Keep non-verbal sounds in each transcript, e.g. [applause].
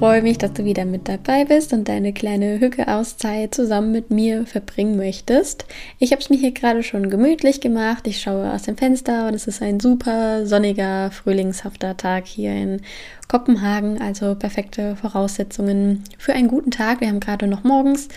Freue mich, dass du wieder mit dabei bist und deine kleine Hücke-Auszeit zusammen mit mir verbringen möchtest. Ich habe es mir hier gerade schon gemütlich gemacht. Ich schaue aus dem Fenster und es ist ein super sonniger, frühlingshafter Tag hier in Kopenhagen. Also perfekte Voraussetzungen für einen guten Tag. Wir haben gerade noch morgens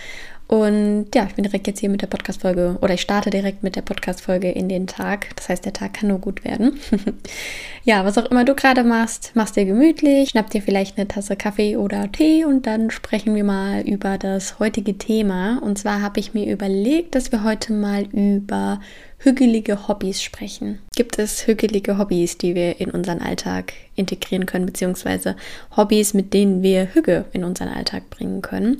und ja, ich bin direkt jetzt hier mit der Podcast-Folge oder ich starte direkt mit der Podcast-Folge in den Tag. Das heißt, der Tag kann nur gut werden. [laughs] ja, was auch immer du gerade machst, machst dir gemütlich, schnapp dir vielleicht eine Tasse Kaffee oder Tee und dann sprechen wir mal über das heutige Thema. Und zwar habe ich mir überlegt, dass wir heute mal über hügelige Hobbys sprechen. Gibt es hügelige Hobbys, die wir in unseren Alltag integrieren können, beziehungsweise Hobbys, mit denen wir Hüge in unseren Alltag bringen können?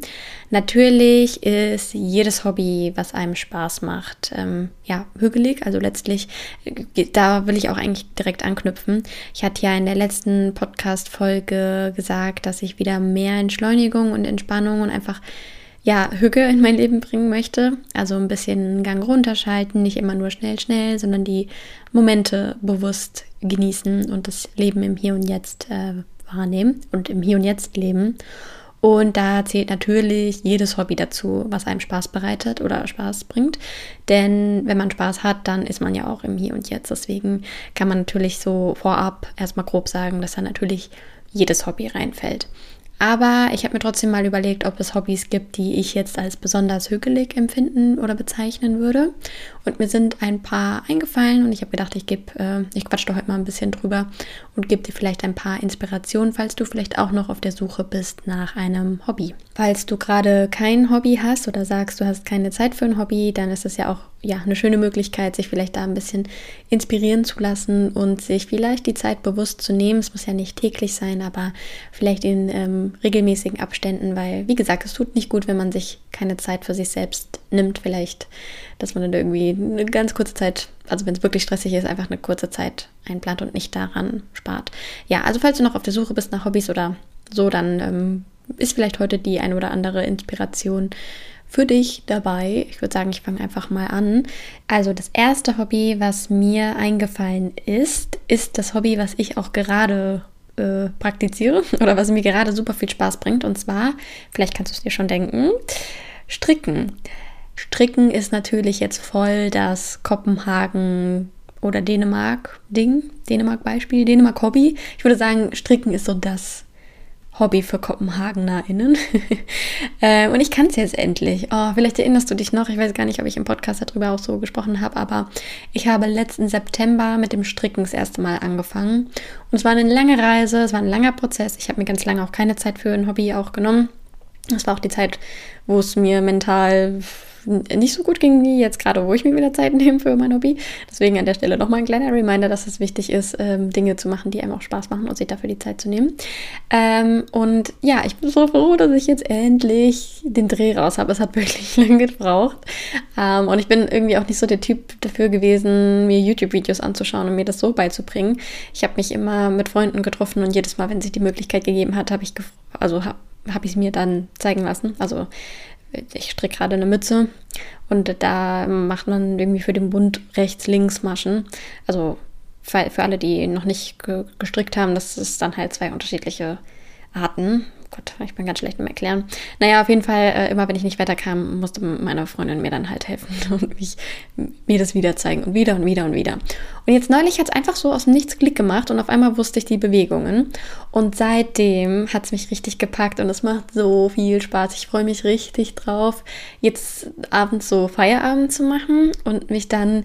Natürlich ist jedes Hobby, was einem Spaß macht, ähm, ja, hügelig. Also letztlich, äh, da will ich auch eigentlich direkt anknüpfen. Ich hatte ja in der letzten Podcast-Folge gesagt, dass ich wieder mehr Entschleunigung und Entspannung und einfach ja, Hücke in mein Leben bringen möchte. Also ein bisschen Gang runterschalten, nicht immer nur schnell, schnell, sondern die Momente bewusst genießen und das Leben im Hier und Jetzt äh, wahrnehmen und im Hier und Jetzt leben. Und da zählt natürlich jedes Hobby dazu, was einem Spaß bereitet oder Spaß bringt. Denn wenn man Spaß hat, dann ist man ja auch im Hier und Jetzt. Deswegen kann man natürlich so vorab erstmal grob sagen, dass da natürlich jedes Hobby reinfällt. Aber ich habe mir trotzdem mal überlegt, ob es Hobbys gibt, die ich jetzt als besonders hügelig empfinden oder bezeichnen würde. Und mir sind ein paar eingefallen und ich habe gedacht, ich gebe, äh, ich quatsche doch heute mal ein bisschen drüber und gebe dir vielleicht ein paar Inspirationen, falls du vielleicht auch noch auf der Suche bist nach einem Hobby. Falls du gerade kein Hobby hast oder sagst, du hast keine Zeit für ein Hobby, dann ist es ja auch ja, eine schöne Möglichkeit, sich vielleicht da ein bisschen inspirieren zu lassen und sich vielleicht die Zeit bewusst zu nehmen. Es muss ja nicht täglich sein, aber vielleicht in ähm, regelmäßigen Abständen, weil, wie gesagt, es tut nicht gut, wenn man sich keine Zeit für sich selbst nimmt. Vielleicht, dass man dann irgendwie eine ganz kurze Zeit, also wenn es wirklich stressig ist, einfach eine kurze Zeit einplant und nicht daran spart. Ja, also falls du noch auf der Suche bist nach Hobbys oder so, dann ähm, ist vielleicht heute die ein oder andere Inspiration für dich dabei. Ich würde sagen, ich fange einfach mal an. Also das erste Hobby, was mir eingefallen ist, ist das Hobby, was ich auch gerade äh, praktiziere [laughs] oder was mir gerade super viel Spaß bringt. Und zwar, vielleicht kannst du es dir schon denken, Stricken. Stricken ist natürlich jetzt voll das Kopenhagen oder Dänemark-Ding, Dänemark-Beispiel, Dänemark-Hobby. Ich würde sagen, Stricken ist so das Hobby für KopenhagenerInnen. [laughs] äh, und ich kann es jetzt endlich. Oh, vielleicht erinnerst du dich noch, ich weiß gar nicht, ob ich im Podcast darüber auch so gesprochen habe, aber ich habe letzten September mit dem Stricken das erste Mal angefangen. Und es war eine lange Reise, es war ein langer Prozess. Ich habe mir ganz lange auch keine Zeit für ein Hobby auch genommen. Das war auch die Zeit, wo es mir mental nicht so gut ging wie jetzt gerade, wo ich mir wieder Zeit nehme für mein Hobby. Deswegen an der Stelle nochmal ein kleiner Reminder, dass es wichtig ist, ähm, Dinge zu machen, die einem auch Spaß machen und sich dafür die Zeit zu nehmen. Ähm, und ja, ich bin so froh, dass ich jetzt endlich den Dreh raus habe. Es hat [laughs] wirklich lange gebraucht. Ähm, und ich bin irgendwie auch nicht so der Typ dafür gewesen, mir YouTube-Videos anzuschauen und mir das so beizubringen. Ich habe mich immer mit Freunden getroffen und jedes Mal, wenn sich die Möglichkeit gegeben hat, habe ich also habe hab ich es mir dann zeigen lassen. Also ich stricke gerade eine Mütze und da macht man irgendwie für den Bund rechts-links Maschen. Also für, alle, die noch nicht gestrickt haben, das ist dann halt zwei unterschiedliche Arten. Gott, ich bin ganz schlecht im Erklären. Naja, auf jeden Fall, äh, immer wenn ich nicht weiterkam, musste meine Freundin mir dann halt helfen [laughs] und mich, mir das wieder zeigen und wieder und wieder und wieder. Und jetzt neulich hat es einfach so aus dem Nichts Klick gemacht und auf einmal wusste ich die Bewegungen. Und seitdem hat es mich richtig gepackt und es macht so viel Spaß. Ich freue mich richtig drauf, jetzt abends so Feierabend zu machen und mich dann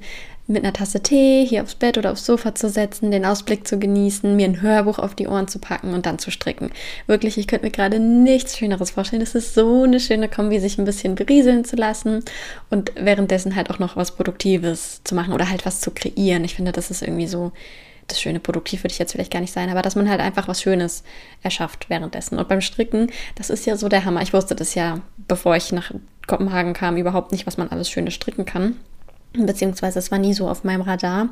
mit einer Tasse Tee hier aufs Bett oder aufs Sofa zu setzen, den Ausblick zu genießen, mir ein Hörbuch auf die Ohren zu packen und dann zu stricken. Wirklich, ich könnte mir gerade nichts Schöneres vorstellen. Es ist so eine schöne Kombi, sich ein bisschen berieseln zu lassen und währenddessen halt auch noch was Produktives zu machen oder halt was zu kreieren. Ich finde, das ist irgendwie so das schöne Produktiv würde ich jetzt vielleicht gar nicht sein, aber dass man halt einfach was Schönes erschafft währenddessen. Und beim Stricken, das ist ja so der Hammer. Ich wusste das ja, bevor ich nach Kopenhagen kam, überhaupt nicht, was man alles Schönes stricken kann beziehungsweise es war nie so auf meinem Radar.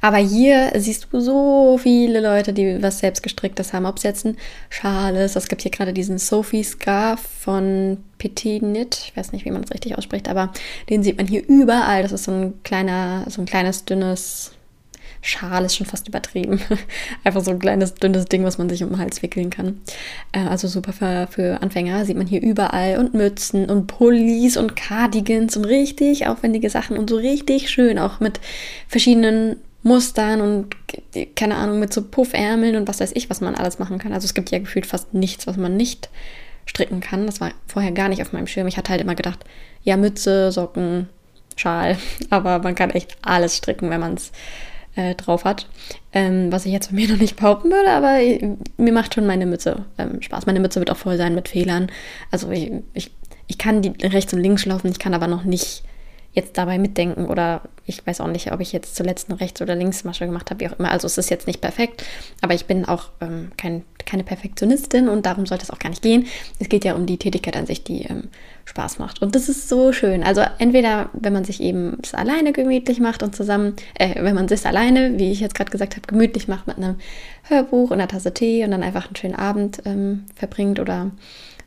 Aber hier siehst du so viele Leute, die was selbst gestricktes haben. Ob es jetzt ein Schal ist, es gibt hier gerade diesen Sophie Scarf von Petit Knit, ich weiß nicht, wie man das richtig ausspricht, aber den sieht man hier überall. Das ist so ein kleiner, so ein kleines, dünnes Schal ist schon fast übertrieben. [laughs] Einfach so ein kleines, dünnes Ding, was man sich um den Hals wickeln kann. Äh, also super für, für Anfänger. Sieht man hier überall. Und Mützen und Pullis und Cardigans und richtig aufwendige Sachen und so richtig schön. Auch mit verschiedenen Mustern und keine Ahnung, mit so Puffärmeln und was weiß ich, was man alles machen kann. Also es gibt ja gefühlt fast nichts, was man nicht stricken kann. Das war vorher gar nicht auf meinem Schirm. Ich hatte halt immer gedacht, ja, Mütze, Socken, Schal. [laughs] Aber man kann echt alles stricken, wenn man es äh, drauf hat. Ähm, was ich jetzt von mir [laughs] noch nicht behaupten würde, aber mir macht schon meine Mütze ähm, Spaß. Meine Mütze wird auch voll sein mit Fehlern. Also ich, ich, ich kann die rechts und links laufen, ich kann aber noch nicht jetzt dabei mitdenken oder ich weiß auch nicht, ob ich jetzt zuletzt eine Rechts- oder Linksmasche gemacht habe, wie auch immer. Also es ist jetzt nicht perfekt, aber ich bin auch ähm, kein, keine Perfektionistin und darum sollte es auch gar nicht gehen. Es geht ja um die Tätigkeit an sich, die ähm, Spaß macht. Und das ist so schön. Also entweder, wenn man sich eben es alleine gemütlich macht und zusammen, äh, wenn man es alleine, wie ich jetzt gerade gesagt habe, gemütlich macht mit einem Hörbuch und einer Tasse Tee und dann einfach einen schönen Abend ähm, verbringt oder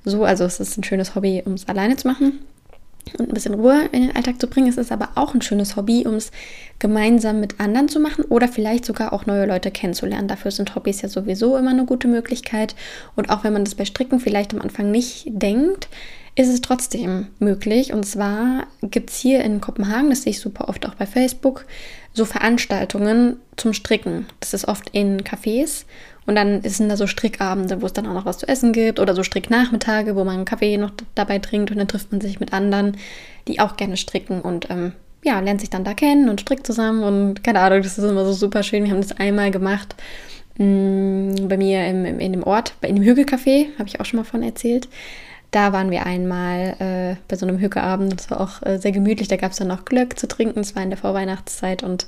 so. Also es ist ein schönes Hobby, um es alleine zu machen und ein bisschen Ruhe in den Alltag zu bringen. Es ist aber auch ein schönes Hobby, um es gemeinsam mit anderen zu machen oder vielleicht sogar auch neue Leute kennenzulernen. Dafür sind Hobbys ja sowieso immer eine gute Möglichkeit. Und auch wenn man das bei Stricken vielleicht am Anfang nicht denkt, ist es trotzdem möglich. Und zwar gibt es hier in Kopenhagen, das sehe ich super oft auch bei Facebook, so Veranstaltungen zum Stricken. Das ist oft in Cafés und dann sind da so Strickabende, wo es dann auch noch was zu essen gibt oder so Stricknachmittage, wo man einen Kaffee noch dabei trinkt und dann trifft man sich mit anderen, die auch gerne stricken und ähm, ja, lernt sich dann da kennen und strickt zusammen und keine Ahnung, das ist immer so super schön. Wir haben das einmal gemacht mh, mm, bei mir im, im, in dem Ort, in dem Hügelcafé, habe ich auch schon mal von erzählt. Da waren wir einmal äh, bei so einem Hügelabend. Das war auch äh, sehr gemütlich. Da gab es dann noch Glöck zu trinken. Es war in der Vorweihnachtszeit und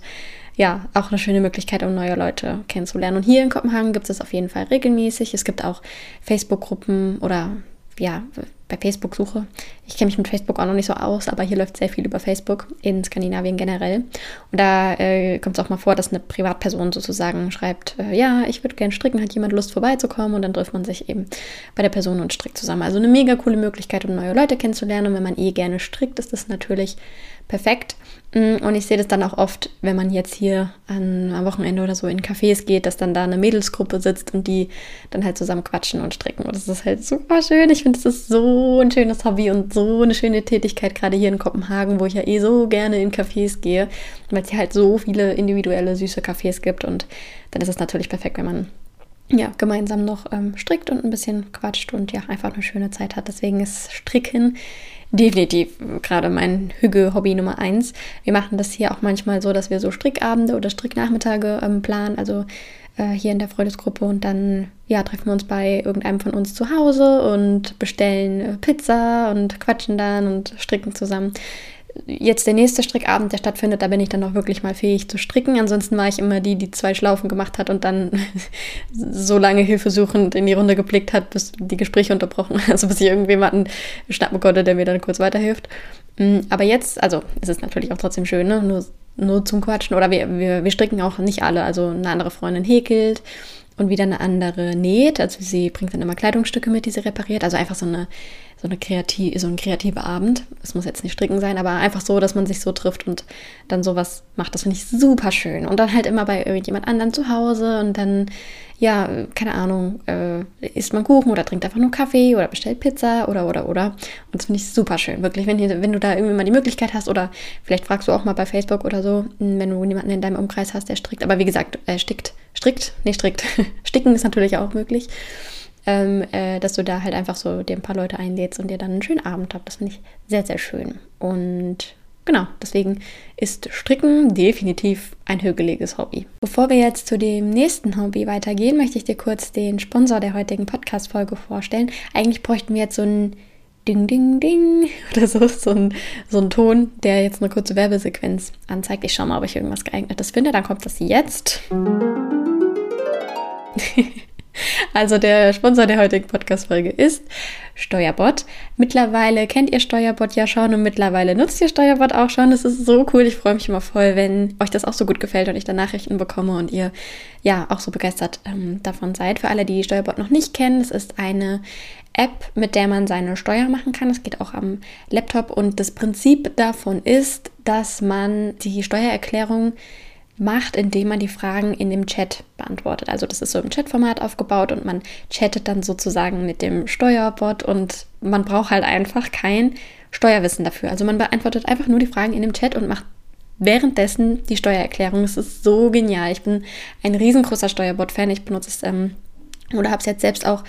ja, auch eine schöne Möglichkeit, um neue Leute kennenzulernen. Und hier in Kopenhagen gibt es auf jeden Fall regelmäßig. Es gibt auch Facebook-Gruppen oder ja, bei Facebook suche. Ich kenne mich mit Facebook auch noch nicht so aus, aber hier läuft sehr viel über Facebook in Skandinavien generell. Und da äh, kommt es auch mal vor, dass eine Privatperson sozusagen schreibt, äh, ja, ich würde gerne stricken, hat jemand Lust vorbeizukommen und dann trifft man sich eben bei der Person und strickt zusammen. Also eine mega coole Möglichkeit, um neue Leute kennenzulernen. Und wenn man eh gerne strickt, ist das natürlich perfekt. Mm, und ich sehe das dann auch oft, wenn man jetzt hier an, am Wochenende oder so in Cafés geht, dass dann da eine Mädelsgruppe sitzt und die dann halt zusammen quatschen und stricken. Und das ist halt super schön. Ich finde, das ist so ein schönes Hobby und so eine schöne Tätigkeit, gerade hier in Kopenhagen, wo ich ja eh so gerne in Cafés gehe, weil es hier halt so viele individuelle, süße Cafés gibt. Und dann ist es natürlich perfekt, wenn man ja, gemeinsam noch ähm, strickt und ein bisschen quatscht und ja, einfach eine schöne Zeit hat. Deswegen ist Stricken definitiv gerade mein Hügge-Hobby Nummer eins. Wir machen das hier auch manchmal so, dass wir so Strickabende oder Stricknachmittage ähm, planen, also äh, hier in der Freundesgruppe und dann ja, treffen wir uns bei irgendeinem von uns zu Hause und bestellen äh, Pizza und quatschen dann und stricken zusammen jetzt der nächste Strickabend, der stattfindet, da bin ich dann auch wirklich mal fähig zu stricken. Ansonsten war ich immer die, die zwei Schlaufen gemacht hat und dann [laughs] so lange hilfesuchend in die Runde geblickt hat, bis die Gespräche unterbrochen, [laughs] also bis ich irgendjemanden schnappen konnte, der mir dann kurz weiterhilft. Mm, aber jetzt, also es ist natürlich auch trotzdem schön, ne? nur, nur zum Quatschen. Oder wir, wir, wir stricken auch nicht alle. Also eine andere Freundin häkelt und wieder eine andere näht. Also sie bringt dann immer Kleidungsstücke mit, die sie repariert. Also einfach so eine so, eine kreativ, so ein kreativer Abend. Es muss jetzt nicht stricken sein, aber einfach so, dass man sich so trifft und dann sowas macht. Das finde ich super schön. Und dann halt immer bei irgendjemand anderen zu Hause und dann, ja, keine Ahnung, äh, isst man Kuchen oder trinkt einfach nur Kaffee oder bestellt Pizza oder, oder, oder. Und das finde ich super schön. Wirklich, wenn, wenn du da irgendwie mal die Möglichkeit hast oder vielleicht fragst du auch mal bei Facebook oder so, wenn du jemanden in deinem Umkreis hast, der strickt. Aber wie gesagt, er stickt, strickt, nicht strickt. [laughs] Sticken ist natürlich auch möglich ähm, äh, dass du da halt einfach so dir ein paar Leute einlädst und dir dann einen schönen Abend habt. Das finde ich sehr, sehr schön. Und genau, deswegen ist Stricken definitiv ein hügeliges Hobby. Bevor wir jetzt zu dem nächsten Hobby weitergehen, möchte ich dir kurz den Sponsor der heutigen Podcast-Folge vorstellen. Eigentlich bräuchten wir jetzt so ein Ding, Ding, Ding [laughs] oder so, so ein, so ein Ton, der jetzt eine kurze Werbesequenz anzeigt. Ich schaue mal, ob ich irgendwas geeignetes finde. Dann kommt das jetzt. [laughs] Also der Sponsor der heutigen Podcast-Folge ist Steuerbot. Mittlerweile kennt ihr Steuerbot ja schon und mittlerweile nutzt ihr Steuerbot auch schon. Das ist so cool. Ich freue mich immer voll, wenn euch das auch so gut gefällt und ich da Nachrichten bekomme und ihr ja auch so begeistert ähm, davon seid. Für alle, die Steuerbot noch nicht kennen, es ist eine App, mit der man seine Steuer machen kann. Das geht auch am Laptop und das Prinzip davon ist, dass man die Steuererklärung macht, indem man die Fragen in dem Chat beantwortet. Also das ist so im Chatformat aufgebaut und man chattet dann sozusagen mit dem Steuerbot und man braucht halt einfach kein Steuerwissen dafür. Also man beantwortet einfach nur die Fragen in dem Chat und macht währenddessen die Steuererklärung. Das ist so genial. Ich bin ein riesengroßer Steuerbot-Fan. Ich benutze es ähm, oder habe es jetzt selbst auch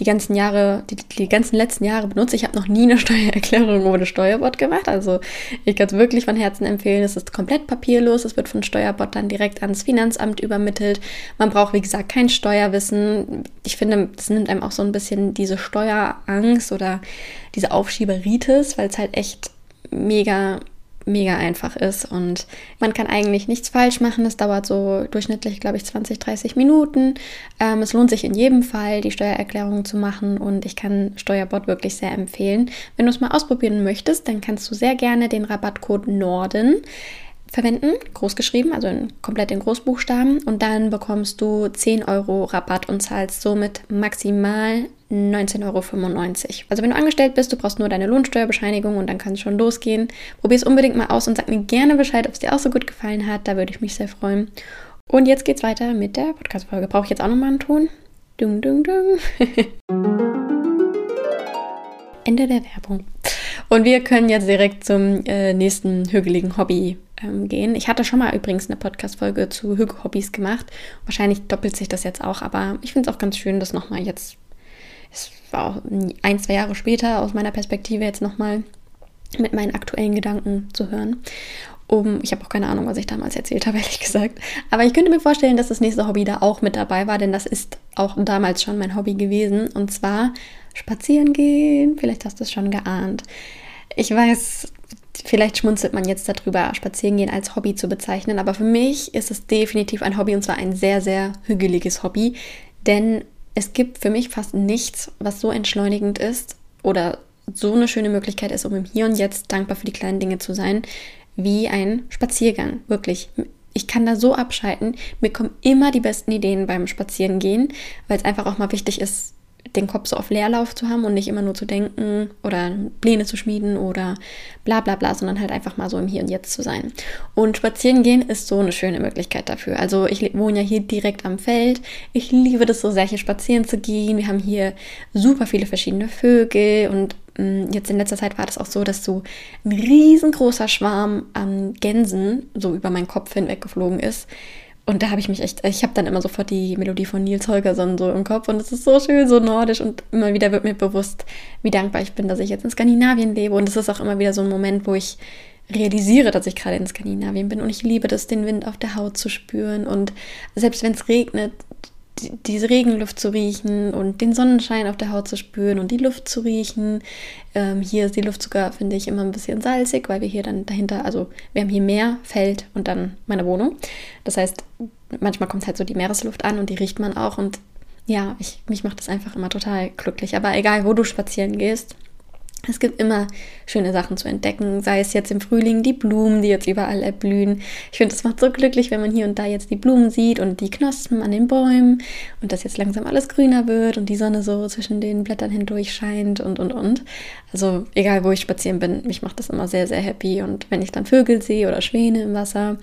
die ganzen Jahre, die, die ganzen letzten Jahre benutzt. Ich habe noch nie eine [laughs] Steuererklärung ohne Steuerbot gemacht. Also ich kann es wirklich von Herzen empfehlen. Es ist komplett papierlos. Es wird von Steuerbot dann direkt ans Finanzamt übermittelt. Man braucht, wie gesagt, kein Steuerwissen. Ich finde, das nimmt einem auch so ein bisschen diese Steuerangst oder diese Aufschieberitis, weil es halt echt mega mega einfach ist und man kann eigentlich nichts falsch machen. Es dauert so durchschnittlich, glaube ich, 20, 30 Minuten. Ähm, es lohnt sich in jedem Fall, die Steuererklärung zu machen und ich kann Steuerbot wirklich sehr empfehlen. Wenn du es mal ausprobieren möchtest, dann kannst du sehr gerne den Rabattcode Norden verwenden, groß geschrieben, also in, komplett in Großbuchstaben. Und dann bekommst du 10 Euro Rabatt und zahlst somit maximal 19,95 Euro. Also wenn du angestellt bist, du brauchst nur deine Lohnsteuerbescheinigung und dann kann es schon losgehen. Probier es unbedingt mal aus und sag mir gerne Bescheid, ob es dir auch so gut gefallen hat. Da würde ich mich sehr freuen. Und jetzt geht's weiter mit der Podcast-Folge. Brauche ich jetzt auch nochmal einen Ton? Dung, dung, dung. [laughs] Ende der Werbung. Und wir können jetzt direkt zum äh, nächsten hügeligen Hobby ähm, gehen. Ich hatte schon mal übrigens eine Podcast-Folge zu Hügelhobbys gemacht. Wahrscheinlich doppelt sich das jetzt auch, aber ich finde es auch ganz schön, das nochmal jetzt es war auch ein, zwei Jahre später aus meiner Perspektive jetzt nochmal mit meinen aktuellen Gedanken zu hören. Um, ich habe auch keine Ahnung, was ich damals erzählt habe, [laughs] ehrlich gesagt. Aber ich könnte mir vorstellen, dass das nächste Hobby da auch mit dabei war, denn das ist auch damals schon mein Hobby gewesen. Und zwar spazieren gehen. Vielleicht hast du es schon geahnt. Ich weiß, vielleicht schmunzelt man jetzt darüber, spazieren gehen als Hobby zu bezeichnen. Aber für mich ist es definitiv ein Hobby und zwar ein sehr, sehr hügeliges Hobby. Denn es gibt für mich fast nichts, was so entschleunigend ist oder so eine schöne Möglichkeit ist, um im Hier und Jetzt dankbar für die kleinen Dinge zu sein, wie ein Spaziergang. Wirklich. Ich kann da so abschalten. Mir kommen immer die besten Ideen beim Spazierengehen, weil es einfach auch mal wichtig ist, den Kopf so auf Leerlauf zu haben und nicht immer nur zu denken oder Pläne zu schmieden oder bla bla bla, sondern halt einfach mal so im Hier und Jetzt zu sein. Und spazieren gehen ist so eine schöne Möglichkeit dafür. Also ich wohne ja hier direkt am Feld. Ich liebe das so sehr, hier spazieren zu gehen. Wir haben hier super viele verschiedene Vögel und mm, Jetzt in letzter Zeit war das auch so, dass so ein riesengroßer Schwarm an Gänsen so über meinen Kopf hinweg geflogen ist und da habe ich mich echt, ich habe dann immer sofort die Melodie von Nils Holgersson so im Kopf und es ist so schön, so nordisch und immer wieder wird mir bewusst, wie dankbar ich bin, dass ich jetzt in Skandinavien lebe. Und es ist auch immer wieder so ein Moment, wo ich realisiere, dass ich gerade in Skandinavien bin. Und ich liebe das, den Wind auf der Haut zu spüren. Und selbst wenn es regnet, diese Regenluft zu riechen und den Sonnenschein auf der Haut zu spüren und die Luft zu riechen. Ähm, hier ist die Luft sogar, finde ich, immer ein bisschen salzig, weil wir hier dann dahinter, also wir haben hier Meer, Feld und dann meine Wohnung. Das heißt, manchmal kommt halt so die Meeresluft an und die riecht man auch und ja, ich, mich macht das einfach immer total glücklich. Aber egal, wo du spazieren gehst, es gibt immer schöne Sachen zu entdecken, sei es jetzt im Frühling die Blumen, die jetzt überall erblühen. Ich finde, es macht so glücklich, wenn man hier und da jetzt die Blumen sieht und die Knospen an den Bäumen und dass jetzt langsam alles grüner wird und die Sonne so zwischen den Blättern hindurch scheint und und und. Also egal, wo ich spazieren bin, mich macht das immer sehr, sehr happy. Und wenn ich dann Vögel sehe oder Schwäne im Wasser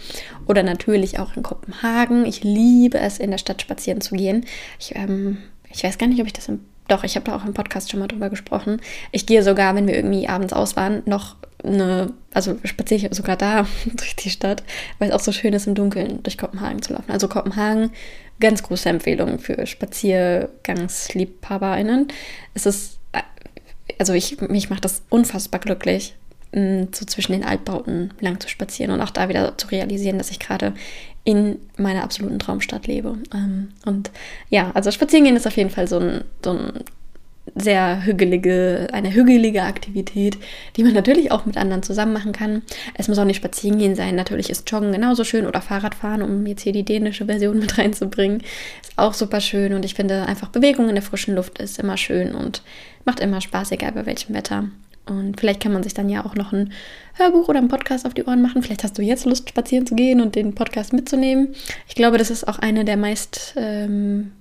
oder natürlich auch in Kopenhagen, ich liebe es, in der Stadt spazieren zu gehen. Ich, ähm, ich weiß gar nicht, ob ich das im doch, ich habe da auch im Podcast schon mal drüber gesprochen. Ich gehe sogar, wenn wir irgendwie abends aus waren, noch eine, also spaziere ich sogar da [laughs] durch die Stadt, weil es auch so schön ist, im Dunkeln durch Kopenhagen zu laufen. Also Kopenhagen, ganz große Empfehlung für SpaziergangsliebhaberInnen. Es ist, also ich, mich macht das unfassbar glücklich, so zwischen den Altbauten lang zu spazieren und auch da wieder zu realisieren, dass ich gerade in meiner absoluten Traumstadt lebe. Ähm, und ja, also spazieren gehen ist auf jeden Fall so ein, so ein sehr hügelige, eine hügelige Aktivität, die man natürlich auch mit anderen zusammen machen kann. Es muss auch nicht spazieren gehen sein. Natürlich ist Joggen genauso schön oder Fahrradfahren, um jetzt hier die dänische Version mit reinzubringen. Ist auch super schön und ich finde einfach Bewegung in der frischen Luft ist immer schön und macht immer Spaß, egal bei welchem Wetter. Und vielleicht kann man sich dann ja auch noch ein Hörbuch oder einen Podcast auf die Ohren machen. Vielleicht hast du jetzt Lust, spazieren zu gehen und den Podcast mitzunehmen. Ich glaube, das ist auch eine der meist ähm,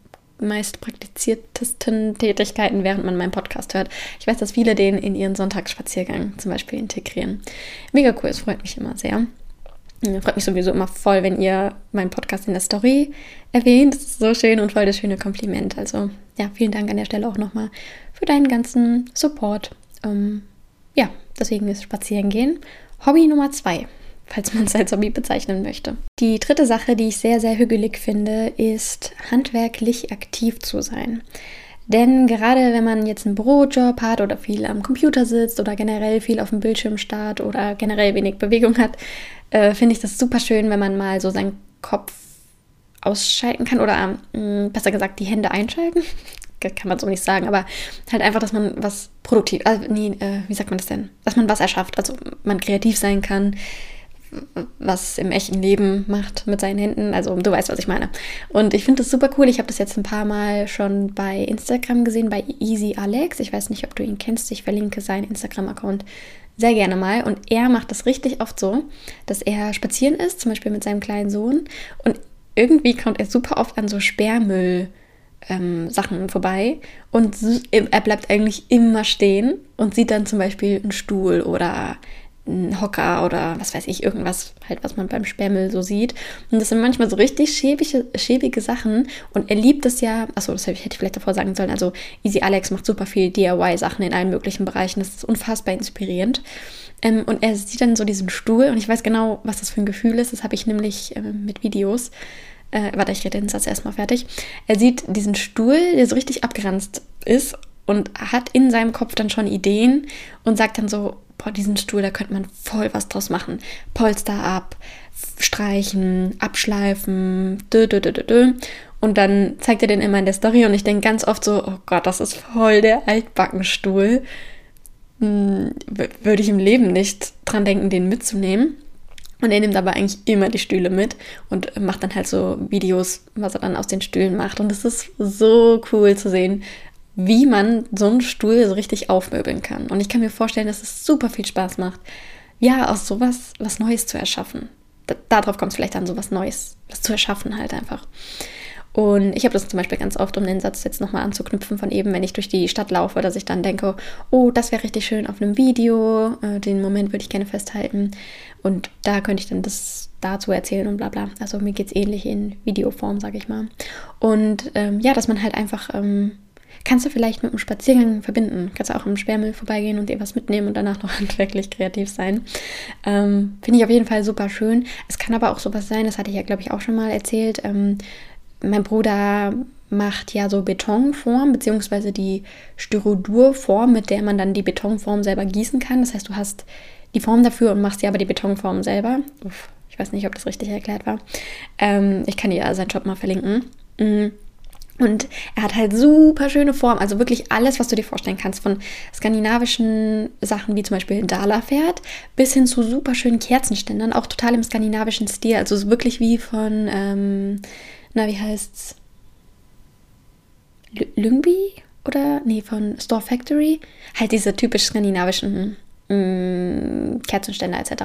meist praktiziertesten Tätigkeiten, während man meinen Podcast hört. Ich weiß, dass viele den in ihren Sonntagsspaziergang zum Beispiel integrieren. Mega cool, es freut mich immer sehr. Freut mich sowieso immer voll, wenn ihr meinen Podcast in der Story erwähnt. Das ist so schön und voll das schöne Kompliment. Also ja, vielen Dank an der Stelle auch nochmal für deinen ganzen Support. Ähm, ja, deswegen ist Spazierengehen Hobby Nummer zwei falls man es als Hobby bezeichnen möchte. Die dritte Sache, die ich sehr, sehr hügelig finde, ist handwerklich aktiv zu sein. Denn gerade wenn man jetzt einen Bürojob hat oder viel am Computer sitzt oder generell viel auf dem Bildschirm starrt oder generell wenig Bewegung hat, äh, finde ich das super schön, wenn man mal so seinen Kopf ausschalten kann oder äh, besser gesagt die Hände einschalten. Kann man so nicht sagen, aber halt einfach, dass man was produktiv, also nee, äh, wie sagt man das denn? Dass man was erschafft, also man kreativ sein kann, was im echten Leben macht mit seinen Händen. Also du weißt, was ich meine. Und ich finde das super cool. Ich habe das jetzt ein paar Mal schon bei Instagram gesehen, bei Easy Alex. Ich weiß nicht, ob du ihn kennst. Ich verlinke seinen Instagram-Account sehr gerne mal. Und er macht das richtig oft so, dass er spazieren ist, zum Beispiel mit seinem kleinen Sohn. Und irgendwie kommt er super oft an so Sperrmüll. Ähm, Sachen vorbei und er bleibt eigentlich immer stehen und sieht dann zum Beispiel einen Stuhl oder ein Hocker oder was weiß ich, irgendwas halt, was man beim Sperrmüll so sieht. Und das sind manchmal so richtig schäbige, schäbige Sachen. Und er liebt es ja, achso, das hätte ich vielleicht davor sagen sollen. Also Easy Alex macht super viel DIY-Sachen in allen möglichen Bereichen. Das ist unfassbar inspirierend. Ähm, und er sieht dann so diesen Stuhl und ich weiß genau, was das für ein Gefühl ist. Das habe ich nämlich äh, mit Videos. Äh, warte, ich rede den Satz erstmal fertig. Er sieht diesen Stuhl, der so richtig abgeranzt ist und hat in seinem Kopf dann schon Ideen und sagt dann so, boah, diesen Stuhl, da könnte man voll was draus machen. Polster ab, streichen, abschleifen, dö, dö, dö, dö, dö. Und dann zeigt er den immer in der Story und ich denke ganz oft so, oh Gott, das ist voll der Altbackenstuhl. Hm, würde ich im Leben nicht dran denken, den mitzunehmen. Und er nimmt aber eigentlich immer die Stühle mit und macht dann halt so Videos, was er dann aus den Stühlen macht. Und es ist so cool zu sehen, wie man so einen Stuhl so richtig aufmöbeln kann. Und ich kann mir vorstellen, dass es super viel Spaß macht, ja, aus sowas was Neues zu erschaffen. Da, darauf kommt es vielleicht an, sowas Neues, was zu erschaffen halt einfach. Und ich habe das zum Beispiel ganz oft, um den Satz jetzt nochmal anzuknüpfen von eben, wenn ich durch die Stadt laufe, dass ich dann denke, oh, das wäre richtig schön auf einem Video, äh, den Moment würde ich gerne festhalten. Und da könnte ich dann das dazu erzählen und bla bla. Also mir geht es ähnlich in Videoform, sage ich mal. Und ähm, ja, dass man halt einfach ähm, Kannst du vielleicht mit einem Spaziergang verbinden. Kannst du auch im Sperrmüll vorbeigehen und dir was mitnehmen und danach noch [laughs] handwerklich kreativ sein. Ähm, Finde ich auf jeden Fall super schön. Es kann aber auch sowas sein, das hatte ich ja, glaube ich, auch schon mal erzählt. Mein Bruder macht ja so Betonform, beziehungsweise die Styrodurform, mit der man dann die Betonform selber gießen kann. Das heißt, du hast die Form dafür und machst dir aber die Betonform selber. Uff, ich weiß nicht, ob das richtig erklärt war. Ähm, ich kann dir seinen Job mal verlinken. Mhm. Und er hat halt super schöne Formen, also wirklich alles, was du dir vorstellen kannst, von skandinavischen Sachen wie zum Beispiel Dala-Pferd bis hin zu super schönen Kerzenständern, auch total im skandinavischen Stil, also wirklich wie von, ähm, na, wie heißt's? L Lyngby? Oder? Nee, von Store Factory. Halt diese typisch skandinavischen mh, mm, Kerzenständer etc.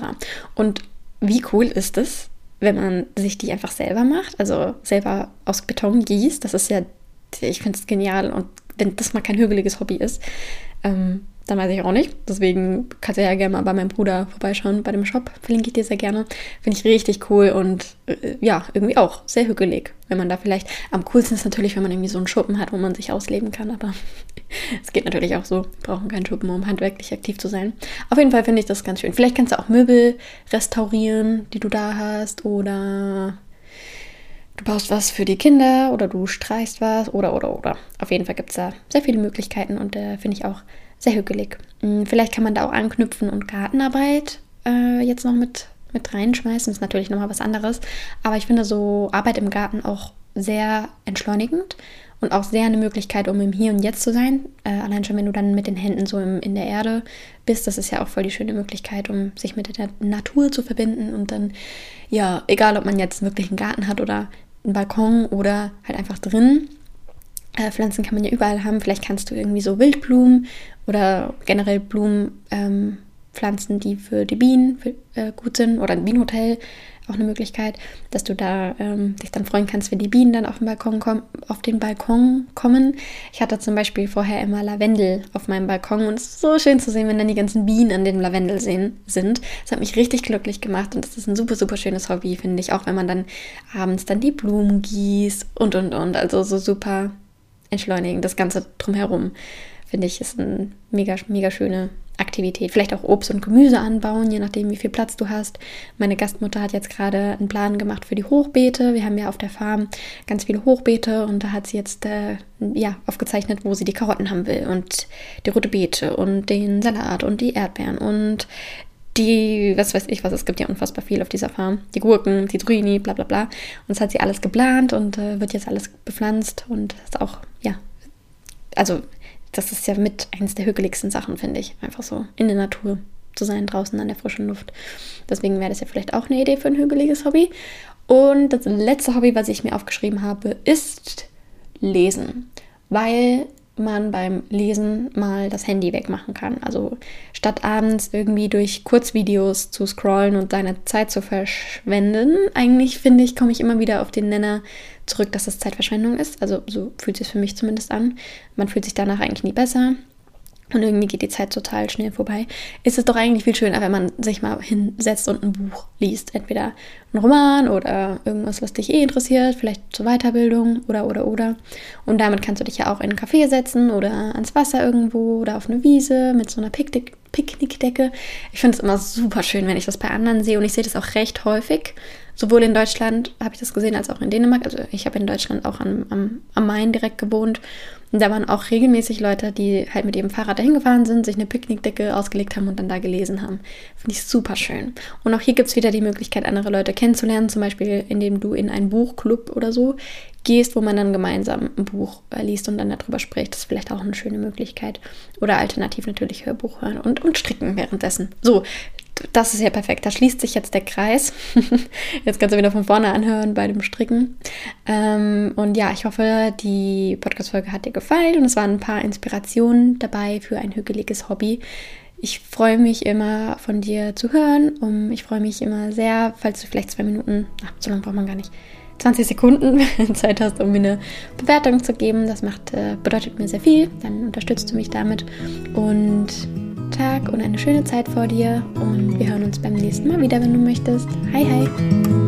Und wie cool ist es, wenn man sich die einfach selber macht, also selber aus Beton gießt, das ist ja, ich finde es genial und wenn das mal kein hügeliges Hobby ist, ähm, dann weiß ich auch nicht. Deswegen kannst du ja gerne mal bei meinem Bruder vorbeischauen, bei dem Shop. Verlinke ich dir sehr gerne. Finde ich richtig cool und äh, ja, irgendwie auch sehr hügelig. Wenn man da vielleicht, am coolsten ist natürlich, wenn man irgendwie so einen Schuppen hat, wo man sich ausleben kann, aber [laughs] es geht natürlich auch so. Wir brauchen keinen Schuppen, um handwerklich aktiv zu sein. Auf jeden Fall finde ich das ganz schön. Vielleicht kannst du auch Möbel restaurieren, die du da hast oder du baust was für die Kinder oder du streichst was oder oder oder. Auf jeden Fall gibt es da sehr viele Möglichkeiten und äh, finde ich auch sehr hügelig. Hm, vielleicht kann man da auch anknüpfen und Gartenarbeit äh, jetzt noch mit, mit reinschmeißen. Das ist natürlich nochmal was anderes. Aber ich finde so Arbeit im Garten auch sehr entschleunigend und auch sehr eine Möglichkeit, um im Hier und Jetzt zu sein. Äh, allein schon, wenn du dann mit den Händen so im, in der Erde bist, das ist ja auch voll die schöne Möglichkeit, um sich mit der Natur zu verbinden und dann, ja, egal ob man jetzt wirklich einen Garten hat oder einen Balkon oder halt einfach drin. Äh, Pflanzen kann man ja überall haben. Vielleicht kannst du irgendwie so Wildblumen oder generell Blumen ähm, pflanzen, die für die Bienen für, äh, gut sind oder ein Bienenhotel auch eine Möglichkeit, dass du da ähm, dich dann freuen kannst, wenn die Bienen dann auf den Balkon kommen, auf den Balkon kommen. Ich hatte zum Beispiel vorher immer Lavendel auf meinem Balkon und es ist so schön zu sehen, wenn dann die ganzen Bienen an dem Lavendel sehen, sind. Das hat mich richtig glücklich gemacht und das ist ein super, super schönes Hobby, finde ich, auch wenn man dann abends dann die Blumen gießt und und und. Also so super entschleunigend, das Ganze drumherum. Finde ich, ist eine mega, mega schöne Aktivität. Vielleicht auch Obst und Gemüse anbauen, je nachdem, wie viel Platz du hast. Meine Gastmutter hat jetzt gerade einen Plan gemacht für die Hochbeete. Wir haben ja auf der Farm ganz viele Hochbeete und da hat sie jetzt äh, ja, aufgezeichnet, wo sie die Karotten haben will und die rote Beete und den Salat und die Erdbeeren und die, was weiß ich was, es gibt ja unfassbar viel auf dieser Farm. Die Gurken, die Zucchini, bla bla bla. Und das hat sie alles geplant und äh, wird jetzt alles bepflanzt und ist auch, ja, also das ist ja mit eines der hügeligsten Sachen, finde ich. Einfach so in der Natur zu sein, draußen an der frischen Luft. Deswegen wäre das ja vielleicht auch eine Idee für ein hügeliges Hobby. Und das letzte Hobby, was ich mir aufgeschrieben habe, ist Lesen. Weil man beim Lesen mal das Handy wegmachen kann. Also statt abends irgendwie durch Kurzvideos zu scrollen und deine Zeit zu verschwenden, eigentlich finde ich, komme ich immer wieder auf den Nenner zurück, dass das Zeitverschwendung ist. Also so fühlt es für mich zumindest an. Man fühlt sich danach eigentlich nie besser. Und irgendwie geht die Zeit total schnell vorbei. Ist es doch eigentlich viel schöner, wenn man sich mal hinsetzt und ein Buch liest. Entweder ein Roman oder irgendwas, was dich eh interessiert, vielleicht zur Weiterbildung oder, oder, oder. Und damit kannst du dich ja auch in einen Café setzen oder ans Wasser irgendwo oder auf eine Wiese mit so einer Picknick Picknickdecke. Ich finde es immer super schön, wenn ich das bei anderen sehe und ich sehe das auch recht häufig. Sowohl in Deutschland habe ich das gesehen, als auch in Dänemark. Also ich habe in Deutschland auch am, am, am Main direkt gewohnt. Und da waren auch regelmäßig Leute, die halt mit ihrem Fahrrad dahin gefahren sind, sich eine Picknickdecke ausgelegt haben und dann da gelesen haben. Finde ich super schön. Und auch hier gibt es wieder die Möglichkeit, andere Leute kennenzulernen, zum Beispiel indem du in einen Buchclub oder so gehst, wo man dann gemeinsam ein Buch äh, liest und dann darüber spricht. Das ist vielleicht auch eine schöne Möglichkeit. Oder alternativ natürlich Hörbuch hören und, und stricken währenddessen. So, das ist ja perfekt. Da schließt sich jetzt der Kreis. [laughs] Jetzt kannst du wieder von vorne anhören bei dem Stricken. Ähm, und ja, ich hoffe, die Podcast-Folge hat dir gefallen und es waren ein paar Inspirationen dabei für ein hügeliges Hobby. Ich freue mich immer von dir zu hören. Um, ich freue mich immer sehr, falls du vielleicht zwei Minuten, ach, so lange braucht man gar nicht, 20 Sekunden [laughs] Zeit hast, um mir eine Bewertung zu geben. Das macht, äh, bedeutet mir sehr viel. Dann unterstützt du mich damit. Und Tag und eine schöne Zeit vor dir und wir hören uns beim nächsten Mal wieder, wenn du möchtest. Hi, hi!